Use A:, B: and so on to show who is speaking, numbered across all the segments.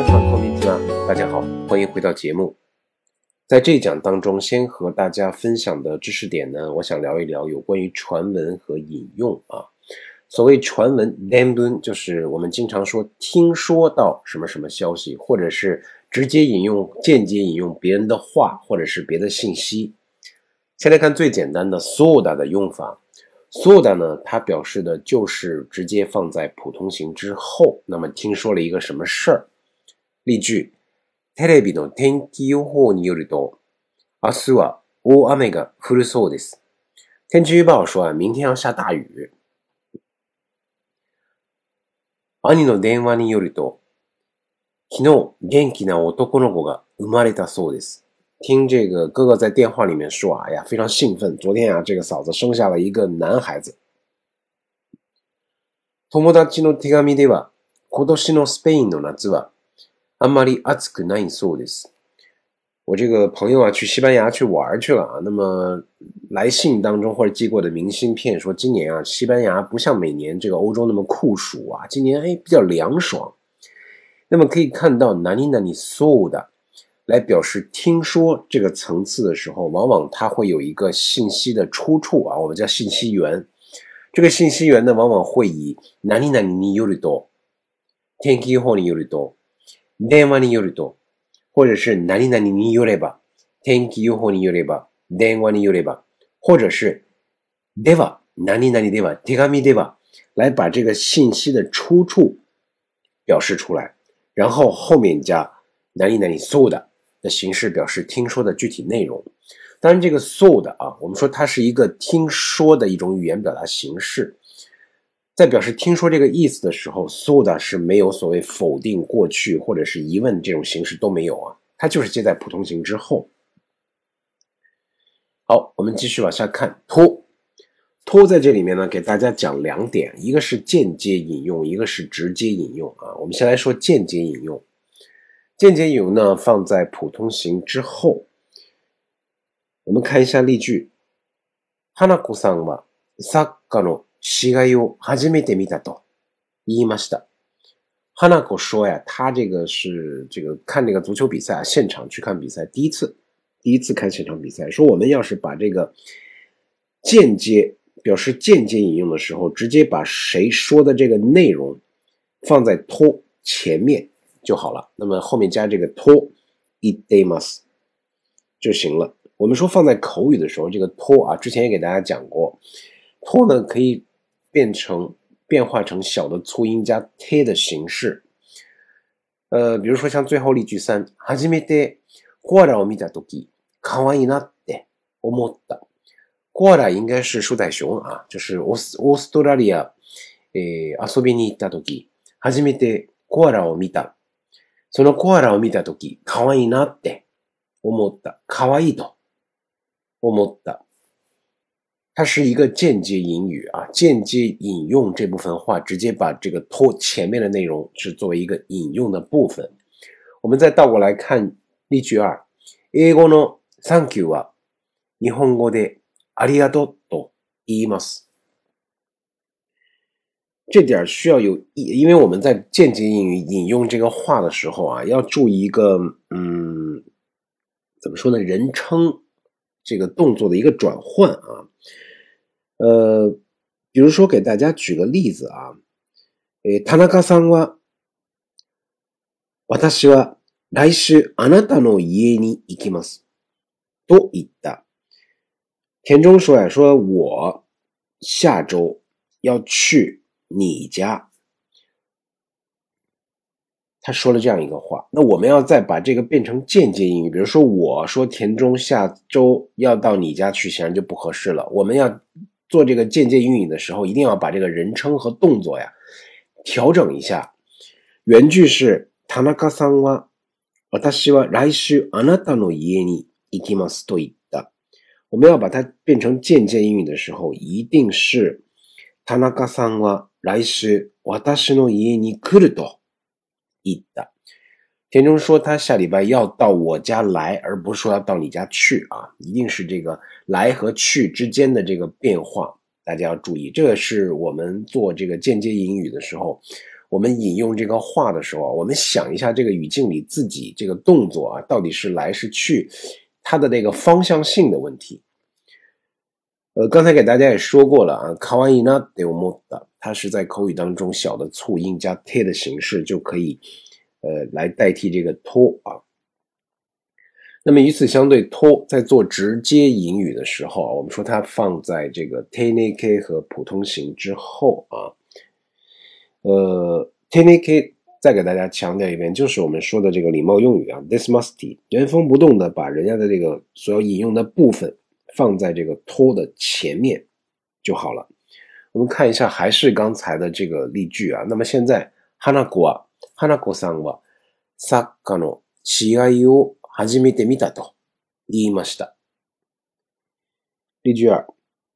A: 皆さんこんにちは。大家好，欢迎回到节目。在这一讲当中，先和大家分享的知识点呢，我想聊一聊有关于传闻和引用啊。所谓传闻 d a m b u n 就是我们经常说听说到什么什么消息，或者是直接引用、间接引用别人的话，或者是别的信息。先来看最简单的 soda 的用法。soda 呢，它表示的就是直接放在普通型之后。那么听说了一个什么事儿？ 例句：テレビの天気予報によると、明日は大雨が降るそうです。天气预报说，明天要下大雨。兄の電話によると、昨日元気な男の子が生まれたそうです。听这个哥哥在电话里面说啊，呀，非常兴奋，昨天啊，这个嫂子生下了一个男孩子。友達の手紙では、今年のスペインの夏はあんまり暑くないそうです。我这个朋友啊，去西班牙去玩去了啊。那么来信当中或者寄过的明信片说，今年啊，西班牙不像每年这个欧洲那么酷暑啊，今年哎比较凉爽。那么可以看到，哪里哪里 so 的。来表示听说这个层次的时候，往往它会有一个信息的出处啊，我们叫信息源。这个信息源呢，往往会以哪里哪里によると、天気予報によると、 電話によると，或者是哪里哪里によれば、天気予報によれば、電話によれば，或者是では哪里哪里では、手紙では，来把这个信息的出处表示出来，然后后面加哪里哪里そうだ。的形式表示听说的具体内容，当然这个 so 的啊，我们说它是一个听说的一种语言表达形式， 在表示听说这个意思的时候，so 的是没有所谓否定、过去或者是疑问这种形式都没有啊，它就是接在普通型之后。好，我们继续往下看，托托在这里面呢，给大家讲两点，一个是间接引用，一个是直接引用啊。我们先来说间接引用。间接引用呢，放在普通型之后。我们看一下例句：花子さんはサッカーの 試合を初めて見たと言いました。花子说呀，他这个是这个看这个足球比赛啊，现场去看比赛，第一次，第一次看现场比赛。说我们要是把这个间接表示间接引用的时候，直接把谁说的这个内容放在托前面。就好了。那么后面加这个托，i d m a s 就行了。我们说放在口语的时候，这个托啊，之前也给大家讲过，托呢可以 变成变化成小的促音加 t 的形式。呃，比如说像最后例句三，初めてコアラを見たとき、可愛いなって思った。コアラ应该是树袋熊啊，就是オーストラリアえ遊びに行ったとき、初めてコアラを見た。そのコアラを見たとき、可愛いなって思った。可愛いと思った。它是一个间接引语啊，间接引用这部分话，直接把这个托前面的内容是作为一个引用的部分。我们再倒过来看例句二。英語の Thank you は日本語でありがとうと言います。这点需要有，因为我们在间接引引用这个话的时候啊，要注意一个，嗯，怎么说呢？人称这个动作的一个转换啊， 呃，比如说给大家举个例子啊，诶，田中さんは、私は来週あなたの家に行きます。と言った。田中说呀，说我下周要去。你家，他说了这样一个话，那我们要再把这个变成间接英语，比如说我说田中下周要到你家去，显然就不合适了。我们要 做这个间接英语的时候，一定要把这个人称和动作呀调整一下。原句是田中さんは私は来週あなたの家に行きますと言った。我们要把它变成间接英语的时候，一定是田中さんは。来时，私の家に来ると言った。 田中说他下礼拜要到我家来，而不是说要到你家去啊，一定是这个来和去之间的这个变化，大家要注意。这个是我们做这个间接引语的时候，我们引用这个话的时候，我们想一下这个语境里自己这个动作啊，到底是来是去，它的那个方向性的问题。呃，刚才给大家也说过了啊，卡哇伊呢得我们的，它是在口语当中小的促音加 t 的形式就可以，呃，来代替这个托啊。那么与此相对，托在做直接引语的时候啊，我们说它放在这个 t n a k 和普通型之后啊。呃 t n a k 再给大家强调一遍，就是我们说的这个礼貌用语啊，this must，原封不动的把人家的这个所要引用的部分。放在这个托的前面就好了。我们看一下，还是刚才的这个例句啊。那么现在，花子は花子さんはサッカーの試合を初めて見たと言いました。例句二、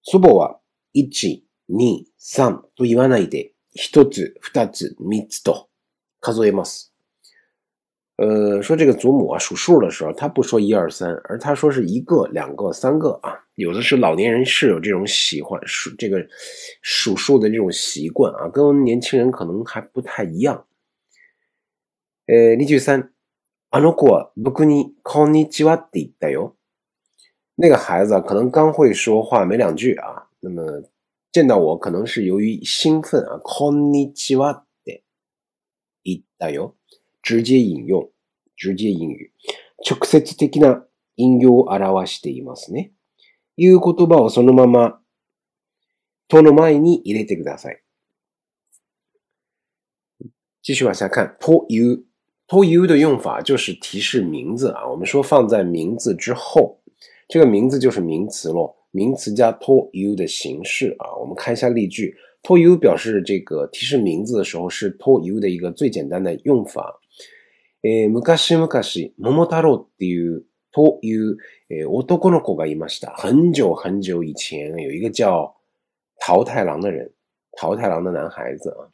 A: 祖母は一、二、三と言わないで、一つ、二つ、三つと数えます。呃，说这个祖母啊数数的时候，他不说一二三，而他说是一个、两个、三个啊。有的是老年人是有这种喜欢数这个数数的这种习惯啊，跟年轻人可能还不太一样。呃，例句三，あの子は僕にこんにちはって言ったよ。那个孩子可能刚会说话没两句啊，那么见到我可能是由于兴奋啊，こんにちはって言ったよ。直接引用、直接引语、直接的な引用を表していますね。いう言葉をそのまま、との前に入れてください。继续往下看，という、という的用法就是提示名字啊。我们说放在名字之后，这个名字就是名词咯。名词加という的形式啊。我们看一下例句，という表示这个提示名字的时候是という的一个最简单的用法。えー、昔々、桃太郎っていう、という、えー、男の子がいました。很久很久以前，有一个叫桃太郎的人，桃太郎的男孩子啊。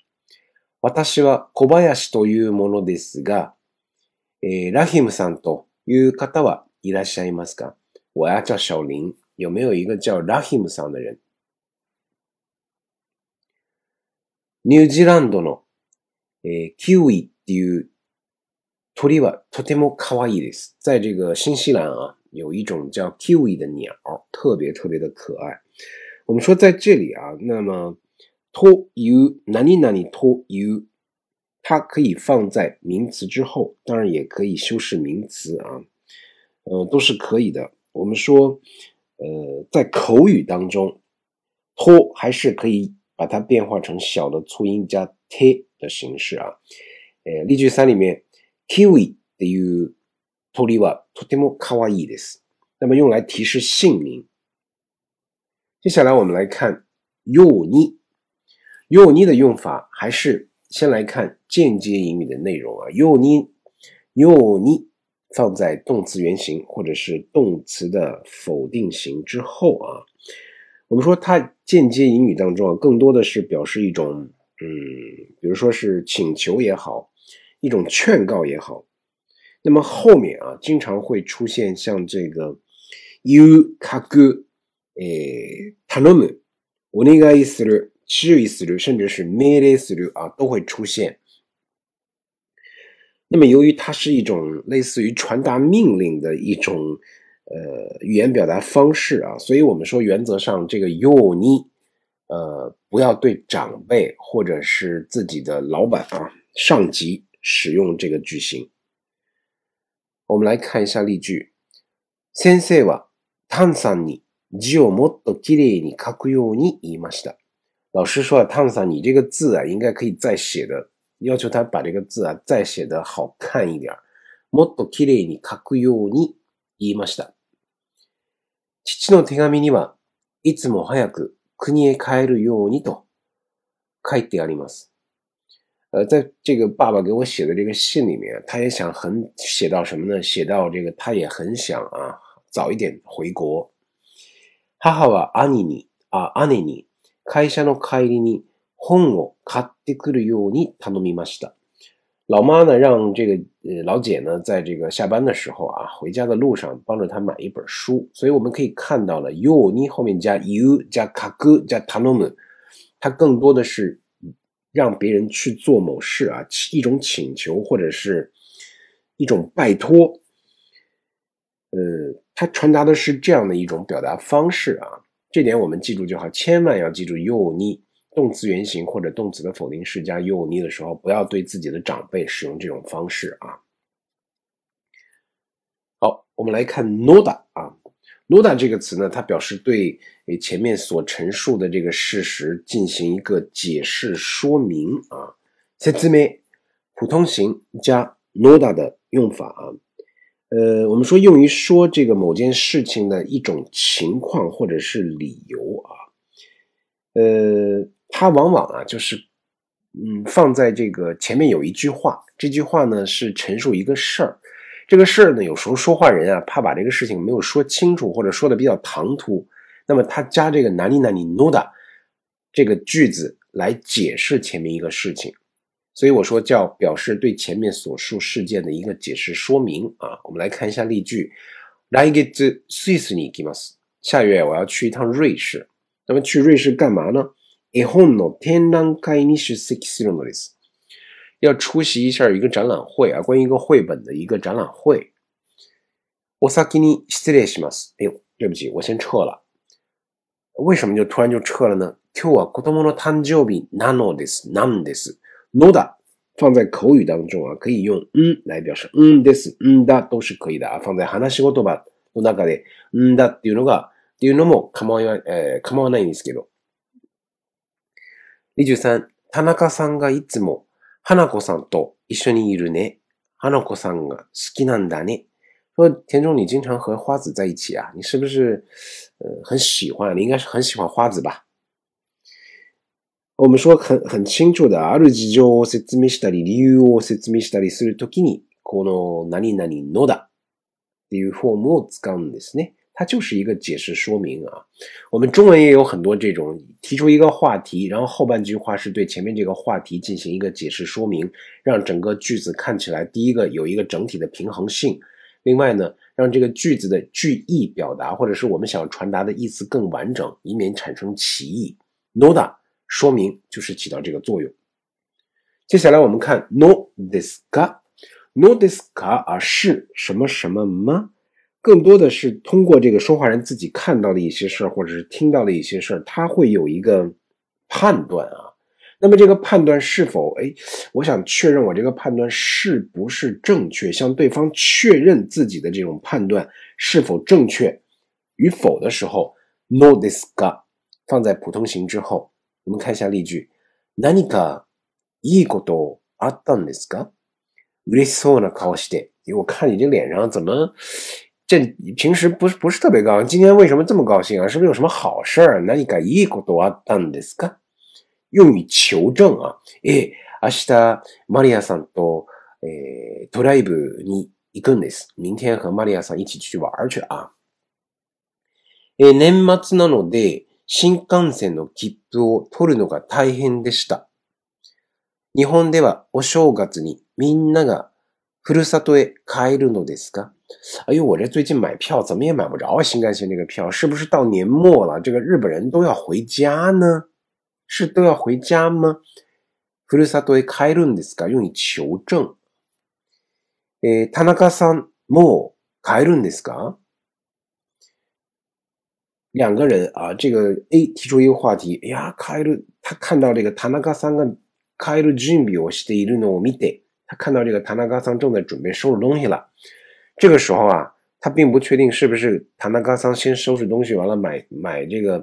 A: 私は小林というものですが、えー、ラヒムさんという方はいらっしゃいますか？我要叫小林，有没有一个叫ラヒムさん的人？ニュージーランドの、えー、キウイっていう鳥はとても可愛いです。在这个新西兰啊，有一种叫 kiwi 的鸟，特别特别的可爱。我们说在这里啊，那么 to you 哪里哪里 to you，它可以放在名词之后，当然也可以修饰名词啊，呃，都是可以的。我们说，呃，在口语当中，to 还是可以把它变化成小的促音加 t 的形式啊。呃，例句三里面。Kiwi っていう鳥はとても可愛いです。那么用来提示姓名。接下来我们来看よに。 よに的用法还是先来看间接引语的内容啊。よによに放在动词原形或者是动词的否定型之后啊。我们说它间接引语当中啊，更多的是表示一种嗯，比如说是请求也好。一种劝告也好，那么后面啊，经常会出现像这个 “you kagu”，诶，“tanomu”，“お願いする”，“ 注意する”，甚至是“命令する”啊，都会出现。那么，由于它是一种类似于传达命令的一种呃语言表达方式啊，所以我们说原则上这个 “you” 你呃不要对长辈或者是自己的老板啊、上级。使用这个句型，我们来看一下例句。先生は炭酸に字をもっと綺麗に書くように言いました。 老师说啊，炭酸你这个字啊，应该可以再写的，要求他把这个字啊再写的好看一点。もっと綺麗に書くように言いました。父の手紙にはいつも早く国へ帰るようにと書いてあります。呃，在这个爸爸给我写的这个信里面，他也想很写到什么呢？写到这个，他也很想啊，早一点回国。母は兄に、あ、姉に 会社の帰りに本を買ってくるように頼みました。老妈呢，让这个呃老姐呢，在这个下班的时候啊，回家的路上帮着他买一本书。所以我们可以看到了，you 你后面加 you 加 kaku 加 t a n o m 它更多的是。 让别人去做某事啊，一种请求或者是一种拜托。呃，它传达的是这样的一种表达方式啊， 这点我们记住就好，千万要记住，you 你动词原形或者动词的否定式加 you 你的时候，不要对自己的长辈使用这种方式啊。好，我们来看 noda 啊。noda 这个词呢，它表示对前面所陈述的这个事实进行一个解释说明啊。説明普通型加 noda 的用法啊，呃，我们说用于说这个某件事情的一种情况或者是理由啊，呃，它往往啊就是嗯放在这个前面有一句话，这句话呢是陈述一个事儿。这个事儿呢，有时候说话人啊，怕把这个事情没有说清楚，或者说的比较唐突，那么他加这个哪里哪里 noda 这个句子来解释前面一个事情，所以我说叫表示对前面所述事件的一个解释说明啊。我们来看一下例句：来月スイスに行きます。下月我要去一趟瑞士。那么去瑞士干嘛呢？絵本の展覧会に出席するのです。要出席一下一个展览会啊，关于一个绘本的一个展览会。我先给你失礼します。哎呦，对不起，我先撤了。为什么就突然就撤了呢？今日は子供の誕生日なのです。なんです。 No だ放在口语当中啊，可以用嗯来表示嗯です、嗯だ都是可以的啊。放在話し言葉の中でうんだっていうのがっていうのも構わえ構わないんですけど。23田中さんがいつも花子さんと一緒にいるね。花子さんが好きなんだね。说田中，你经常和花子在一起啊？你是不是呃很喜欢？你应该是很喜欢花子吧？我们说很很清楚的，ある事情を説明したり、理由を説明したりするときに、この何々のだっていうフォームを使うんですね。它就是一个解释说明啊，我们中文也有很多这种提出一个话题，然后后半句话是对前面这个话题进行一个解释说明，让整个句子看起来第一个有一个整体的平衡性，另外呢，让这个句子的句意表达或者是我们想传达的意思更完整，以免产生歧义。Noda 说明就是起到这个作用。接下来我们看 No this ka，No this ka 啊是什么什么吗？更多的是通过这个说话人自己看到的一些事儿，或者是听到的一些事儿，他会有一个判断啊。那么这个判断是否哎，我想确认我这个判断是不是正确，向对方确认自己的这种判断是否正确与否的时候，no this ga 放在普通型之后，我们看一下例句：何かいいことあったんですか？嬉しそうな顔して。我看你这脸上怎么？这平时不是不是特别高兴，今天为什么这么高兴啊？是不是有什么好事儿？那你该いいことあったんですか？用于求证啊？え、明日マリアさんとえドライブに行くんです。明天和マリアさん一起去玩去啊。え、年末なので新幹線の切符を取るのが大変でした。日本ではお正月にみんながふるさとへ帰るのですか？哎呦，我这最近买票怎么也买不着啊！新干线这个票是不是到年末了？这个日本人都要回家呢？是都要回家吗？ふるさとへ帰るんですか？用以求证。え、田中さんもう帰るんですか？两个人啊，这个 A 提出一个话题，哎呀，帰る，他看到这个田中さんが帰る準備をしているのを見て，他看到这个田中さん正在准备收拾东西了。这个时候啊，他并不确定是不是塔纳嘎桑先收拾东西完了买买这个，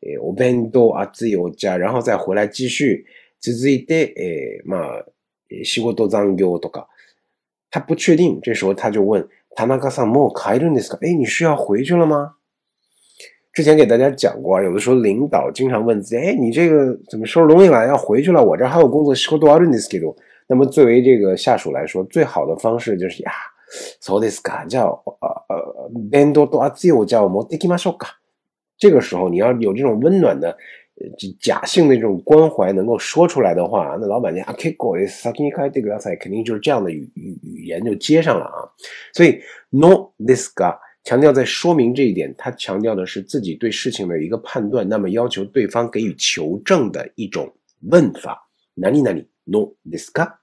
A: 诶，我边都啊自由家，然后再回来继续自自己的诶嘛，西国多脏丢多搞，他不确定。这时候他就问塔纳嘎桑莫开顿的斯卡，哎，你是要回去了吗？ 之前给大家讲过，有的时候领导经常问自己，哎，你这个怎么收拾东西了？要回去了？我这还有工作，西国多阿顿的斯给多。那么作为这个下属来说，最好的方式就是呀。そうですか。じゃあ、弁当と熱いお茶を持ってきましょうか。这个时候你要有这种温暖的、假性的这种关怀能够说出来的话，那老板娘啊，結構です。先に帰ってください。肯定就是这样的语语语言就接上了啊。所以，no this ga 强调在说明这一点，他强调的是自己对事情的一个判断，那么要求对方给予求证的一种问法。哪里哪里？No this ka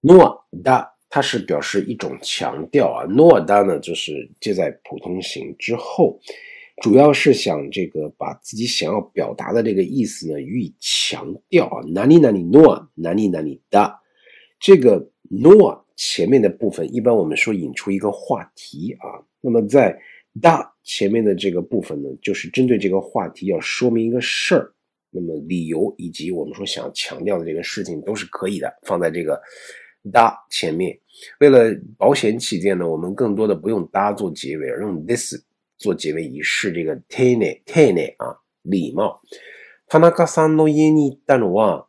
A: no da 它是表示一种强调啊，no da 呢就是接在普通型之后，主要是想这个把自己想要表达的这个意思呢予以强调啊，哪里哪里 no 哪里哪里 da 这个 no 前面的部分一般我们说引出一个话题啊，那么在 da 前面的这个部分呢，就是针对这个话题要说明一个事儿。那么理由以及我们说想强调的这个事情都是可以的，放在这个哒前面。为了保险起见呢，我们更多的不用哒做结尾，而用 this 做结尾，以示这个 tene tene 啊礼貌。田中さんの家に行ったのは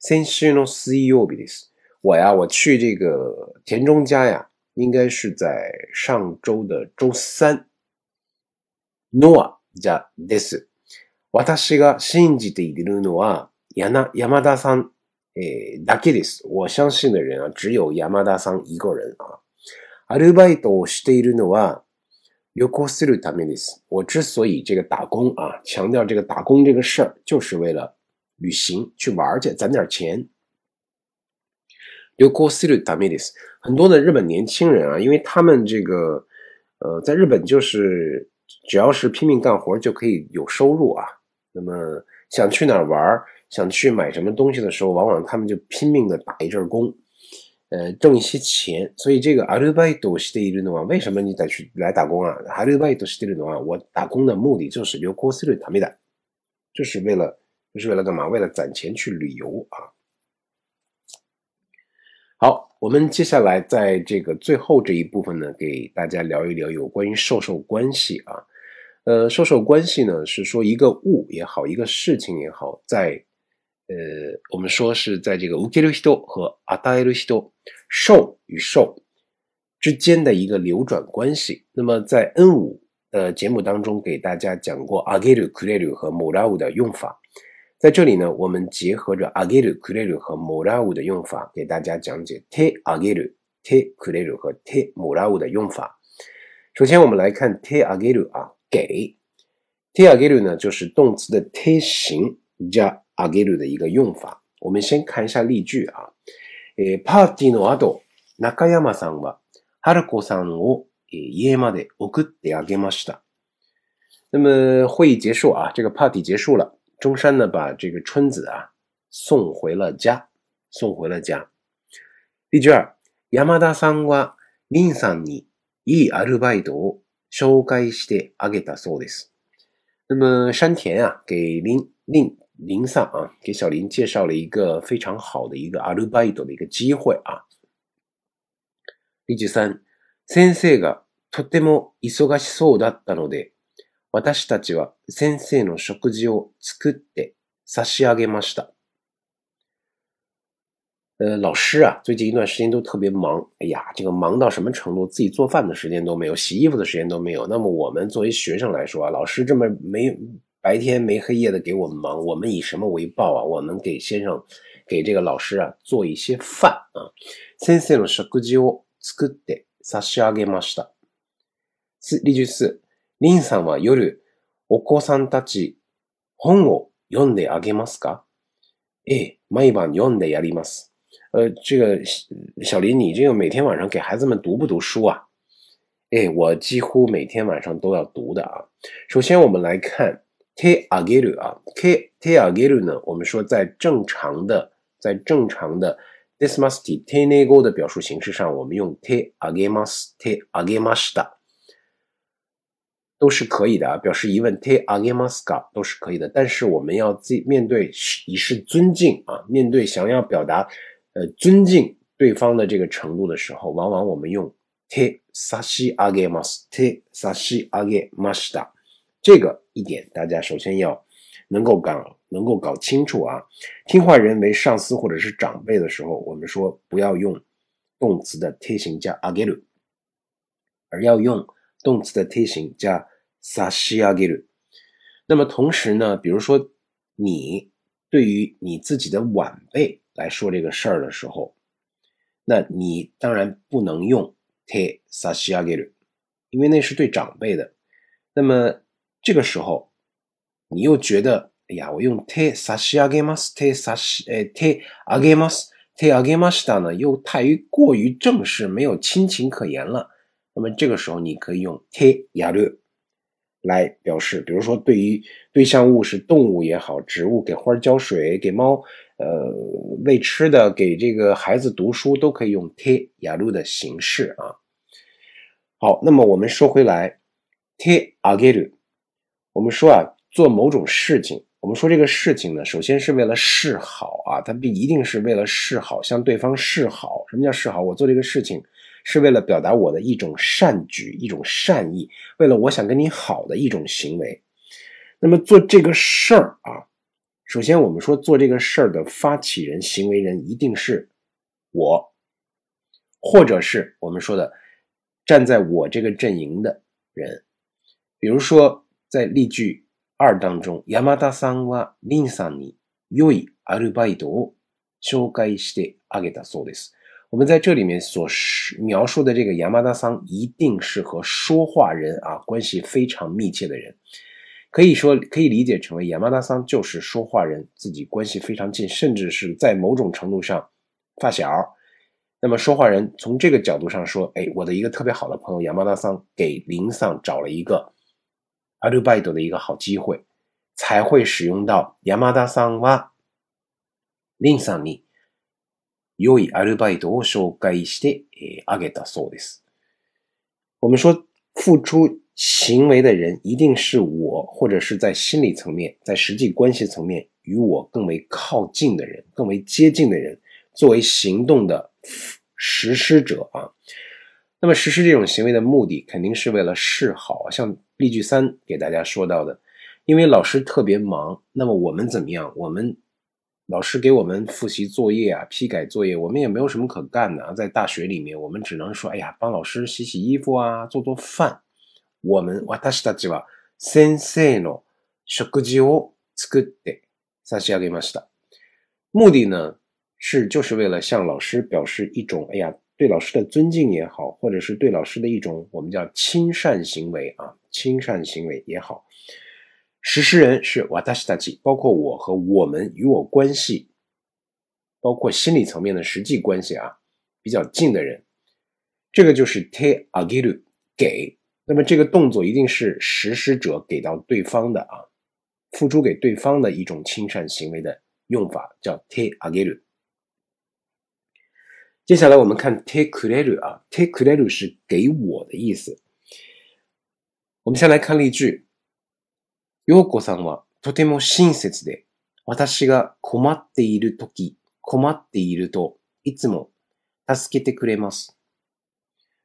A: 先週の水曜日です。 我呀，我去这个田中家呀，应该是在上周的周三。no 加 this。私が信じているのは、山山田さん、えー、だけです。我相信的人啊，只有山田さん一个人啊。アルバイトをしているのは、旅行するためです。我之所以这个打工啊，强调这个打工这个事儿，就是为了旅行去玩去，攒点钱。 旅行するためです。很多的日本年轻人啊，因为他们这个呃，在日本就是只要是拼命干活就可以有收入啊。那么想去哪儿玩，想去买什么东西的时候，往往他们就拼命的打一阵工，呃，挣一些钱。所以这个アルバイトしているのは为什么你得去来打工啊？アルバイトしているのは我打工的目的就是旅行するためだ，就是为了就是为了干嘛？为了攒钱去旅游啊。 好，我们接下来在这个最后这一部分呢，给大家聊一聊有关于授受关系啊。呃，授受关系呢，是说一个物也好，一个事情也好，在呃，我们说是在这个受ける人和与える人，受与受之间的一个流转关系。那么在 N 五的节目当中，给大家讲过あげる、くれる和もらう的用法。 在这里呢，我们结合着あげる、くれる和もらう的用法，给大家讲解手あげる、手くれる和手もらう的用法。首先，我们来看手あげる啊。给手あげる呢，就是动词的手形加あげる的一个用法。我们先看一下例句啊。えパーティーの後、中山さんは春子さんを家まで送ってあげました。那么会议结束啊，这个 party 结束了， 中山呢把这个春子啊送回了家，送回了家。例句二、山田さんは林さんにいいアルバイトを紹介してあげたそうです。那么山田啊，给林林林桑啊，给小林介绍了一个非常好的一个アルバイト的一个机会啊。例句三、先生がとても忙しそうだったので、 私たちは先生の食事を作って差し上げました。呃，老师啊，最近一段时间都特别忙。哎呀，这个忙到什么程度？自己做饭的时间都没有，洗衣服的时间都没有。那么我们作为学生来说啊，老师这么没白天没黑夜的给我们忙，我们以什么为报啊？我们给先生，给这个老师啊做一些饭啊。先生の食事を作って差し上げました。例句四、 リンさんは夜お子さんたち本を読んであげますか？ええ、毎晩読んでやります。呃，这个小林，你这个每天晚上给孩子们读不读书啊？哎，我几乎每天晚上都要读的啊。首先，我们来看 te ageru 啊，te te ageru 呢，我们说在正常的在正常的 this must te nego 的表述形式上，我们用 te agemas te agemashita 都是可以的啊。表示疑问 te agemaska 都是可以的，但是我们要自面对以示尊敬啊，面对想要表达。呃，尊敬对方的这个程度的时候，往往我们用 te sashi agemas te sashi a g i m a s a 这个一点大家首先要能够搞能够搞清楚啊。听话人为上司或者是长辈的时候，我们说不要用动词的 te 形加 ageru，而要用动词的 te 形加 sashi ageru。那么同时呢，比如说你对于你自己的晚辈。来说这个事儿的时候，那你当然不能用 te sashiageru，因为那是对长辈的。那么这个时候，你又觉得， 哎呀，我用手差し上げます，手差し呃手上げます，手上げました呢，又太于过于正式，没有亲情可言了。 那么这个时候，你可以用手やる来表示，比如说对于对象物是动物也好，植物给花浇水，给猫呃喂吃的，给这个孩子读书，都可以用手やる的形式啊。好，那么我们说回来，手上げる。我们说啊，做某种事情， 我们说这个事情呢，首先是为了示好啊，它不一定是为了示好，向对方示好。什么叫示好？我做这个事情是为了表达我的一种善举、一种善意，为了我想跟你好的一种行为。那么做这个事儿啊，首先我们说做这个事儿的发起人、行为人一定是我，或者是我们说的站在我这个阵营的人，比如说。在例句二当中，山田さんは林さんに良いアルバイトを紹介してあげたそうです。我们在这里面所描述的这个山田桑一定是和说话人啊关系非常密切的人，可以说可以理解成为山田桑就是说话人自己关系非常近，甚至是在某种程度上发小。那么说话人从这个角度上说，哎，我的一个特别好的朋友山田桑给林桑找了一个。 アルバイト的一个好机会，才会使用到山田さんは林さんに良いアルバイトを紹介してあげたそうです。我们说付出行为的人一定是我，或者是在心理层面、在实际关系层面与我更为靠近的人、更为接近的人，作为行动的实施者啊。那么实施这种行为的目的，肯定是为了示好，像。 例句三给大家说到的，因为老师特别忙，那么我们怎么样？我们老师给我们复习作业啊，批改作业，我们也没有什么可干的啊。在大学里面，我们只能说，哎呀，帮老师洗洗衣服啊，做做饭。我们私たちは先生の食事を作って差し上げました。目的呢，是就是为了向老师表示一种，哎呀。 对老师的尊敬也好，或者是对老师的一种我们叫亲善行为啊，亲善行为也好，实施人是瓦达西达吉，包括我和我们与我关系，包括心理层面的实际关系啊，比较近的人，这个就是 te agiru 给，那么这个动作一定是实施者给到对方的啊，付出给对方的一种亲善行为的用法叫 te agiru。接下来我们看 take credit 啊，take credit 是给我的意思。我们先来看例句。ヨコさんはとても親切で、私が困っているとき、困っているといつも助けてくれます。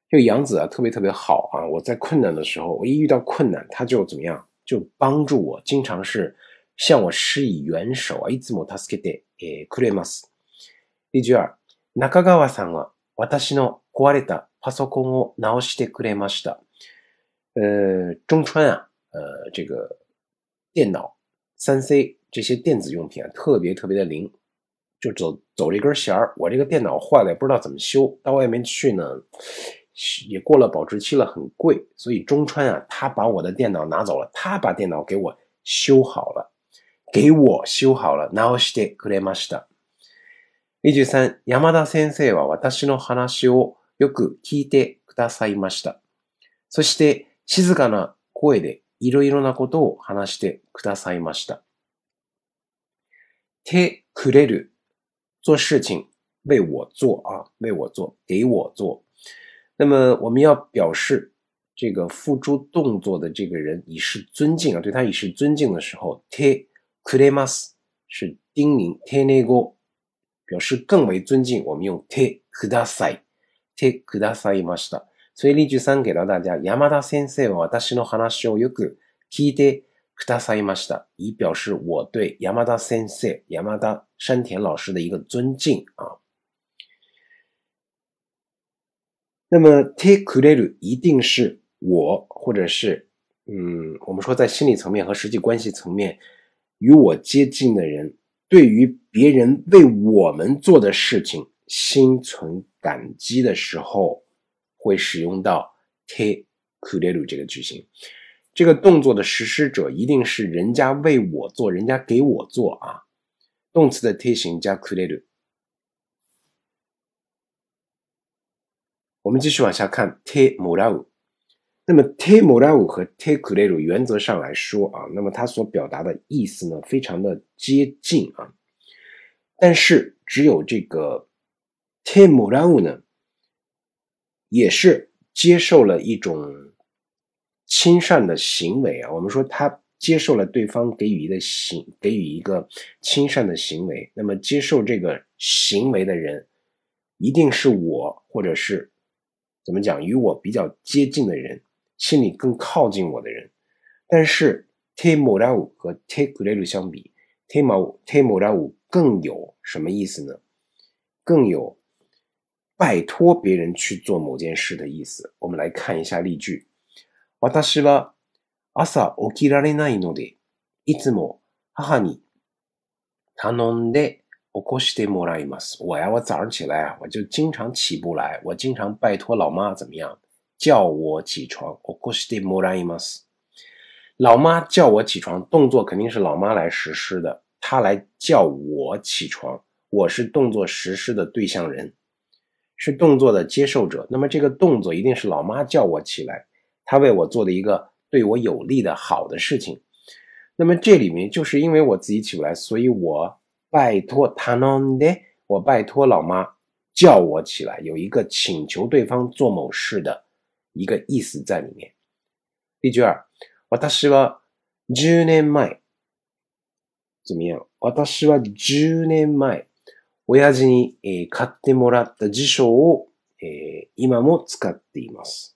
A: 这个杨子啊，特别特别好啊！我在困难的时候，我一遇到困难，他就怎么样，就帮助我，经常是向我施以援手啊。いつも助けてくれます。例句二。 中川さんは私の壊れたパソコンを直してくれました。呃，中川啊，呃，这个电脑三 C 这些电子用品啊，特别特别的灵，就走走这根弦儿。我这个电脑坏了，也不知道怎么修，到外面去呢，也过了保质期了，很贵。所以中川啊，他把我的电脑拿走了，他把电脑给我修好了，给我修好了。直してくれました。 23、山田先生は私の話をよく聞いてくださいました。そして静かな声でいろいろなことを話してくださいました。てくれる。做事情，为我做啊，为我做，给我做。那么我们要表示这个付诸动作的这个人以示尊敬啊，对他以示尊敬的时候，てくれます是叮咛，てねご表示更为尊敬，我们用 te kudasai te kudasai ました。所以例句三给到大家，山田先生は私の話をよく聞いてくださいました，以表示我对山田先生、山田山田老师的一个尊敬啊。那么 te kureru 一定是我，或者是嗯，我们说在心理层面和实际关系层面与我接近的人。 对于别人为我们做的事情心存感激的时候，会使用到 te kureru 这个句型。 这个动作的实施者一定是人家为我做，人家给我做啊。动词的贴形加くれる。我们继续往下看贴もらう。 那么贴もらう和贴くれる原则上来说啊，那么它所表达的意思呢，非常的接近啊。但是只有这个贴もらう呢，也是接受了一种。亲善的行为啊，我们说他接受了对方给予的行，给予一个亲善的行为。那么接受这个行为的人，一定是我，或者是怎么讲，与我比较接近的人， 心里更靠近我的人。但是 te morawu 和 te kureru 相比，te mo te morawu 更有什么意思呢？更有拜托别人去做某件事的意思。我们来看一下例句。私は朝起きられないので、いつも母に頼んで起こしてもらいます。我呀，我早上起来啊，我就经常起不来，我经常拜托老妈怎么样， 叫我起床。起こしてもらいます。老妈叫我起床，动作肯定是老妈来实施的，她来叫我起床，我是动作实施的对象人，是动作的接受者。那么这个动作一定是老妈叫我起来。他为我做的一个对我有利的好的事情，那么这里面就是因为我自己起不来，所以我拜托他喏的，我拜托老妈叫我起来，有一个请求对方做某事的 一个意思在里面。例句二，私は十年前怎么样？私は十年前親父に買ってもらった辞書を今も使っています。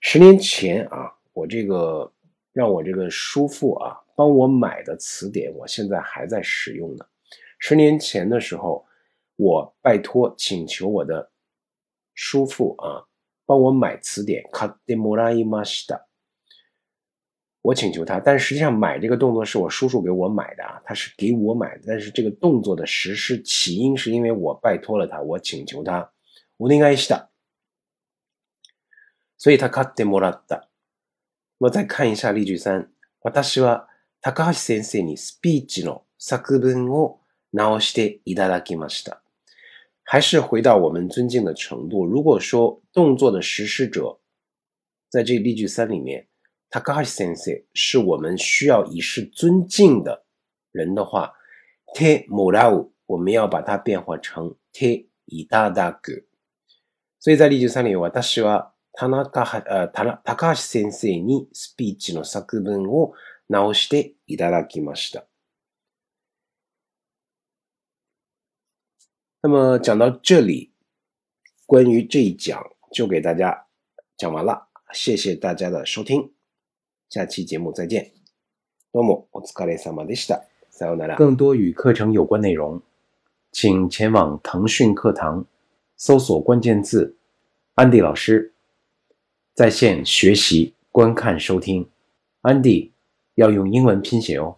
A: 十年前啊，我这个让我这个叔父啊帮我买的词典，我现在还在使用呢。十年前的时候，我拜托请求我的叔父啊 帮我买词典。我请求他，但实际上买这个动作是我叔叔给我买的啊，他是给我买的。但是这个动作的实施起因是因为我拜托了他，我请求他。我应该是的。所以他買ってもらった。我们再看一下例句三。私は高橋先生にスピーチの作文を直していただきました。 还是回到我们尊敬的程度。如果说动作的实施者在这例句三里面，高橋先生是我们需要以示尊敬的人的话，てもらう我们要把它变化成ていただく。所以在例句三里，私は田中呃高橋先生にスピーチの作文を直していただきました。 那么讲到这里，关于这一讲就给大家讲完了，谢谢大家的收听，下期节目再见。どうもお疲れ様でした。さようなら。更多与课程有关内容，请前往腾讯课堂，搜索关键字“安迪老师”。在线学习、观看、收听，安迪要用英文拼写哦。